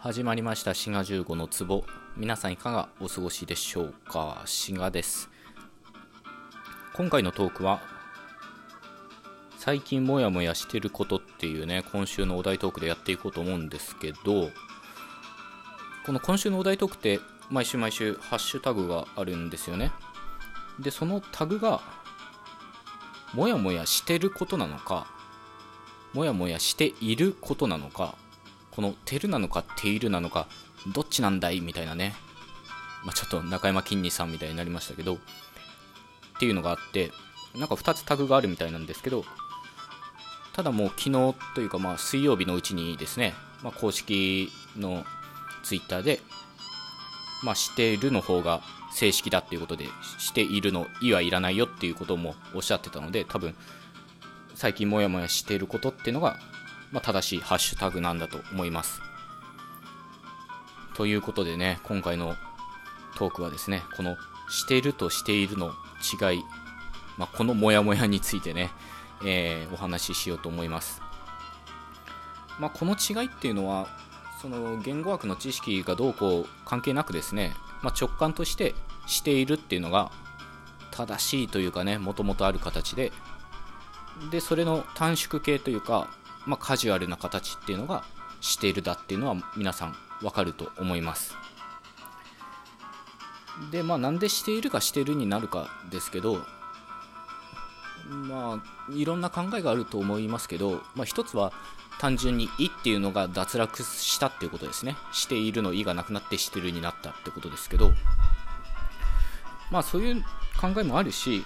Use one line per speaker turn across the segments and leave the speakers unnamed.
始まりました。滋賀15の壺。皆さんいかがお過ごしでしょうか？滋賀です。今回のトークは最近モヤモヤしてることっていうね今週のお題トークでやっていこうと思うんですけどこの今週のお題トークって毎週毎週ハッシュタグがあるんですよね。でそのタグがモヤモヤしてることなのかモヤモヤしていることなのかこのてるなのかているなのかどっちなんだい？みたいなね、まあ、ちょっと中山きんにさんみたいになりましたけどっていうのがあってなんか2つタグがあるみたいなんですけどただもう昨日というかまあ水曜日のうちにですね、まあ、公式のツイッターで、まあ、してるの方が正式だっていうことでしているの「い」はいらないよっていうこともおっしゃってたので多分最近モヤモヤしていることっていうのが、まあ、正しいハッシュタグなんだと思います。ということでね今回のトークはですねこのしているとしているの違い、まあ、このモヤモヤについてね、えー、お話ししようと思います。まあ、この違いっていうのはその言語学の知識がどうこう関係なくですね、まあ、直感としてしているっていうのが正しいというかねもともとある形ででそれの短縮系というか、まあ、カジュアルな形っていうのがしているだっていうのは皆さんわかると思います。でまあなんでしているかしているになるかですけどまあいろんな考えがあると思いますけど、まあ、一つは単純に「い」っていうのが脱落したっていうことですね。しているの「い」がなくなってしてるになったってことですけどまあそういう考えもあるし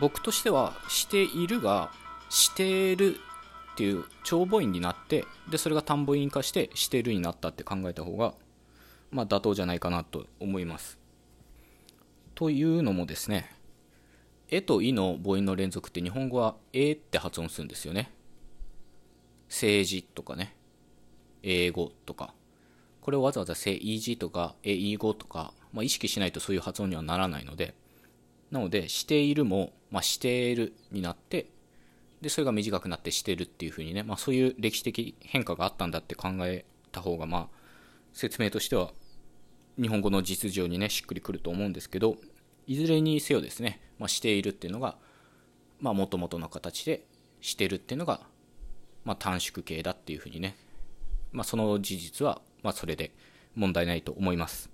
僕としては「している」が「してる」っていう長母音になってでそれが単母音化して「してる」になったって考えた方がまあ妥当じゃないかなと思います。というのもですね「え」と「い」の母音の連続って日本語は「え」って発音するんですよね。政治とかね英語とか。これをわざわざ政治とか英語とか、まあ、意識しないとそういう発音にはならないのでなのでしているも、まあ、しているになってでそれが短くなってしてるっていうふうにね、まあ、そういう歴史的変化があったんだって考えた方がまあ説明としては日本語の実情にねしっくりくると思うんですけどいずれにせよですね、まあ、しているっていうのがもともとの形でしてるっていうのがまあ、短縮系だっていうふうにね、まあ、その事実は、まあ、それで問題ないと思います。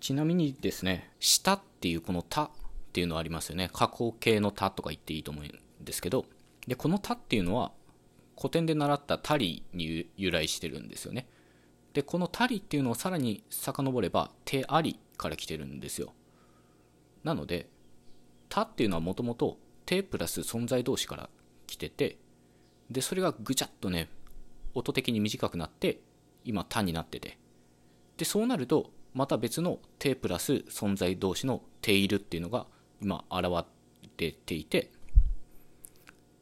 ちなみにですね「下」っていうこの「た」っていうのありますよね。過去形の「た」とか言っていいと思ですけどでこの「た」っていうのは古典で習った「たり」に由来してるんですよね。でこの「たり」っていうのをさらに遡れば「手あり」から来てるんですよ。なので「た」っていうのはもともと「手プラス存在同士から来ててでそれがぐちゃっとね音的に短くなって今「た」になってて。でそうなるとまた別の「て」プラス存在同士の「ている」っていうのが今現れていて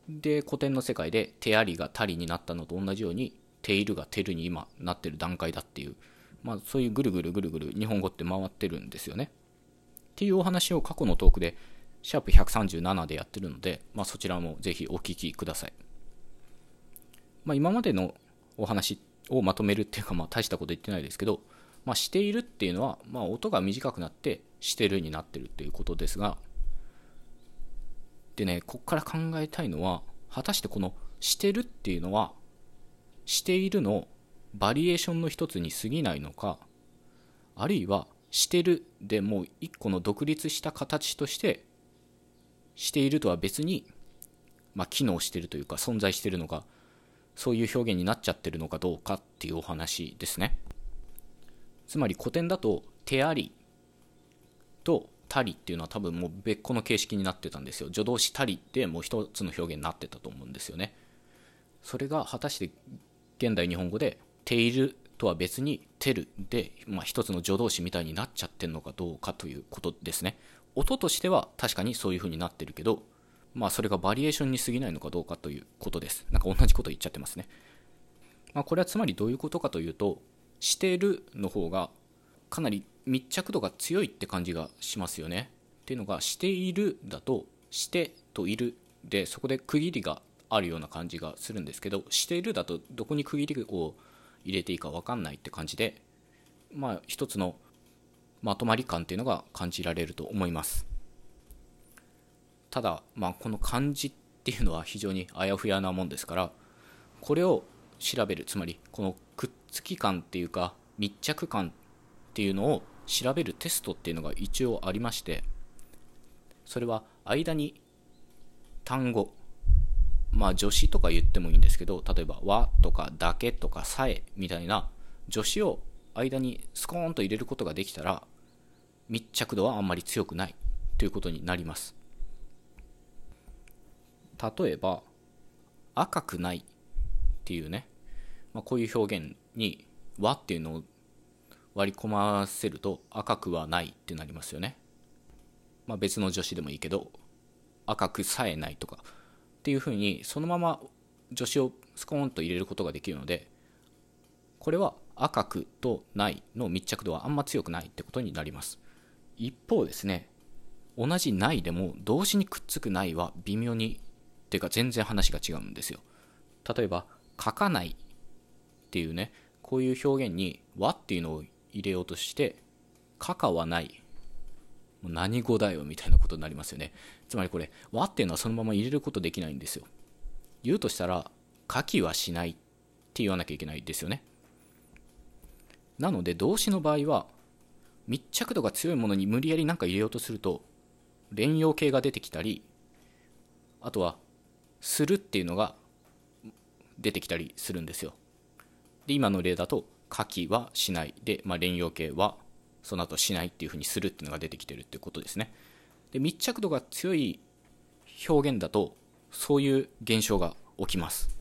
で古典の世界で「手あり」が「たり」になったのと同じように「ている」が「てる」に今なってる段階だっていう、まあ、そういうぐるぐるぐるぐる日本語って回ってるんですよね。っていうお話を過去のトークでシャープ137でやってるので、まあ、そちらもぜひお聞きください。まあ、今までのお話をまとめるっていうか、まあ、大したこと言ってないですけど、まあ、しているっていうのは、まあ、音が短くなってしてるになってるっていうことですがでねこっから考えたいのは果たしてこのしてるっていうのはしているのバリエーションの一つに過ぎないのかあるいはしてるでもう一個の独立した形としてしているとは別に、まあ、機能してるというか存在してるのかそういう表現になっちゃってるのかどうかっていうお話ですね。つまり古典だと手ありとたりっていうのは多分もう別個の形式になってたんですよ助動詞たりってもう一つの表現になってたと思うんですよねそれが果たして現代日本語で「ている」とは別に「てる」で、まあ、一つの助動詞みたいになっちゃってるのかどうかということですね音としては確かにそういう風になってるけどまあそれがバリエーションに過ぎないのかどうかということです。なんか同じこと言っちゃってますね。まあこれはつまりどういうことかというと、してるの方がかなり密着度が強いって感じがしますよね。っていうのが、しているだと、してといるで、そこで区切りがあるような感じがするんですけど、しているだとどこに区切りを入れていいか分かんないって感じでまあ一つのまとまり感っていうのが感じられると思いますただまあこの漢字っていうのは非常にあやふやなもんですからこれを調べるつまりこのくっつき感っていうか密着感っていうのを調べるテストっていうのが一応ありましてそれは間に単語まあ助詞とか言ってもいいんですけど例えば「は」とか「だけ」とか「さえ」みたいな助詞を間にスコーンと入れることができたら密着度はあんまり強くないということになります。例えば赤くないっていうね、まあ、こういう表現に「は」っていうのを割り込ませると赤くはないってなりますよね、まあ、別の助詞でもいいけど赤くさえないとかっていうふうにそのまま助詞をスコーンと入れることができるのでこれは赤くとないの密着度はあんま強くないってことになります。一方ですね同じないでも動詞にくっつくないは微妙にっていうか全然話が違うんですよ。例えば書かないっていうねこういう表現に和っていうのを入れようとしてかかはない。もう何語だよみたいなことになりますよね。つまりこれ和っていうのはそのまま入れることできないんですよ。言うとしたら書きはしないって言わなきゃいけないですよね。なので動詞の場合は密着度が強いものに無理やり何か入れようとすると連用形が出てきたりあとはするっていうのが出てきたりするんですよ。で今の例だと書きはしない。で、まあ、連用形はその後しないっていうふうにするっていうのが出てきてるってことですね。で密着度が強い表現だとそういう現象が起きます。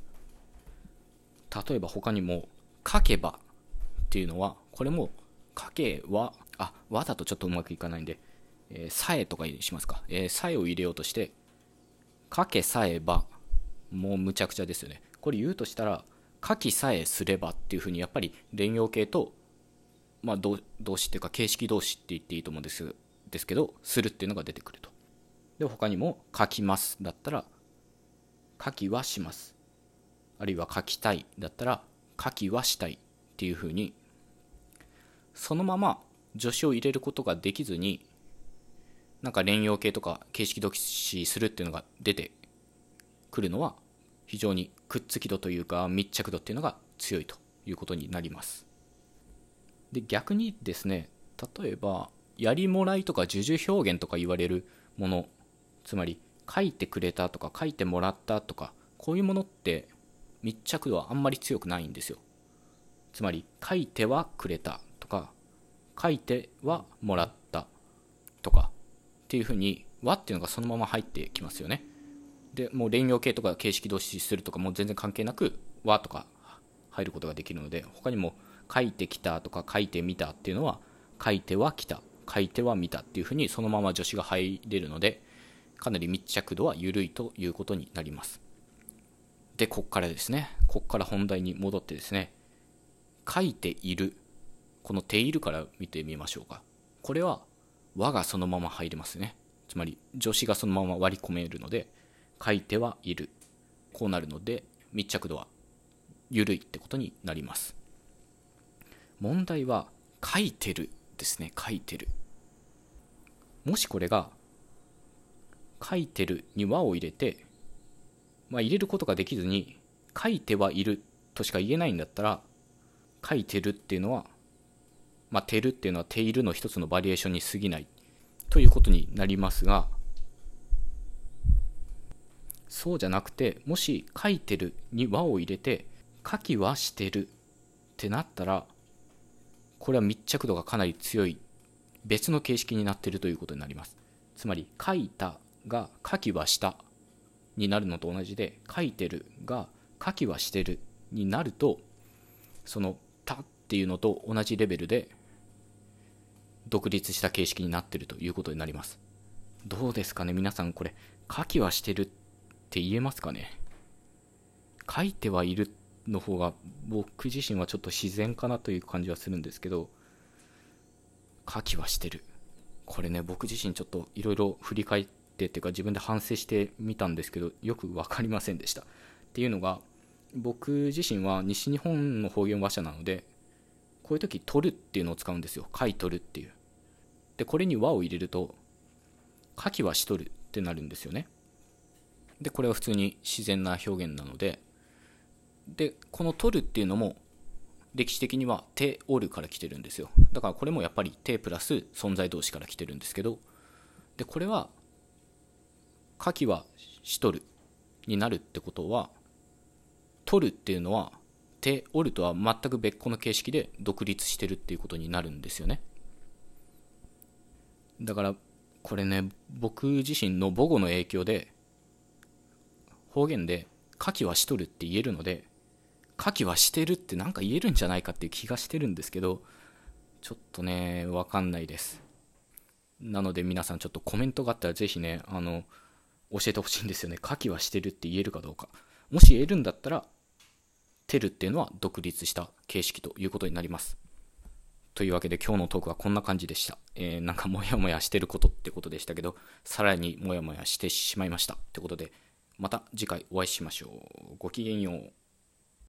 例えば他にも書けばっていうのはこれも書けはあ和だとちょっとうまくいかないんで、えー、さえとかにしますか、えー、さえを入れようとして書けさえばもうむちゃくちゃですよね。これ言うとしたら書きさえすればっていうふうにやっぱり連用形と、まあ、動詞っていうか形式動詞って言っていいと思うんですですけどするっていうのが出てくると。で他にも書きますだったら書きはします。あるいは書きたいだったら書きはしたいっていうふうにそのまま助詞を入れることができずになんか連用形とか形式動詞するっていうのが出てくるのは非常にくっつき度というか密着度っていうのが強いということになります。で逆にですね例えばやりもらいとか授受表現とか言われるものつまり書いてくれたとか書いてもらったとかこういうものって密着度はあんまり強くないんですよ。つまり書いてはくれたとか書いてはもらったとかっていうふうに和っていうのがそのまま入ってきますよね。でもう連用形とか形式動詞するとかも全然関係なく和とか入ることができるので他にも書いてきたとか書いてみたっていうのは書いては来た書いては見たっていうふうにそのまま助詞が入れるのでかなり密着度は緩いということになります。でこっからですね。こっから本題に戻ってですね。書いているこのているから見てみましょうか。これは和がそのまま入りますね。つまり助詞がそのまま割り込めるので書いてはいる。こうなるので密着度は緩いってことになります。問題は書いてるですね。書いてる。もしこれが書いてるに和を入れて、まあ、入れることができずに書いてはいるとしか言えないんだったら書いてるっていうのはまあ、てるっていうのはているの一つのバリエーションに過ぎないということになりますがそうじゃなくてもし書いてるに和を入れて書きはしてるってなったらこれは密着度がかなり強い別の形式になってるということになります。つまり書いたが書きはしたになるのと同じで書いてるが書きはしてるになるとそのたっていうのと同じレベルで独立した形式になってるということになります。どうですかね皆さんこれ書きはしてるってって言えますかね？書いてはいるの方が僕自身はちょっと自然かなという感じはするんですけど書きはしてる。これね僕自身ちょっといろいろ振り返ってっていうか自分で反省してみたんですけどよく分かりませんでした。っていうのが僕自身は西日本の方言話者なのでこういう時「取る」っていうのを使うんですよ「買い取る」っていう。でこれに「和」を入れると「牡蠣はしとる」ってなるんですよね。でこれは普通に自然な表現なのででこの「取る」っていうのも歴史的には「手折る」から来てるんですよ。だからこれもやっぱり「手プラス存在動詞から来てるんですけどでこれは「牡蠣はしとる」になるってことは取るっていうのは手折るとは全く別個の形式で独立してるっていうことになるんですよね。だからこれね僕自身の母語の影響で方言で「牡蠣はしとる」って言えるので「牡蠣はしてる」ってなんか言えるんじゃないかっていう気がしてるんですけどちょっとねわかんないですなので皆さんちょっとコメントがあったらぜひねあの教えてほしいんですよね牡蠣はしてるって言えるかどうかもし言えるんだったらテルっていうのは独立した形式ということになります。というわけで今日のトークはこんな感じでした。えー、なんかモヤモヤしてることってことでしたけど、さらにモヤモヤしてしまいました。ってことで、また次回お会いしましょう。ごきげんよう。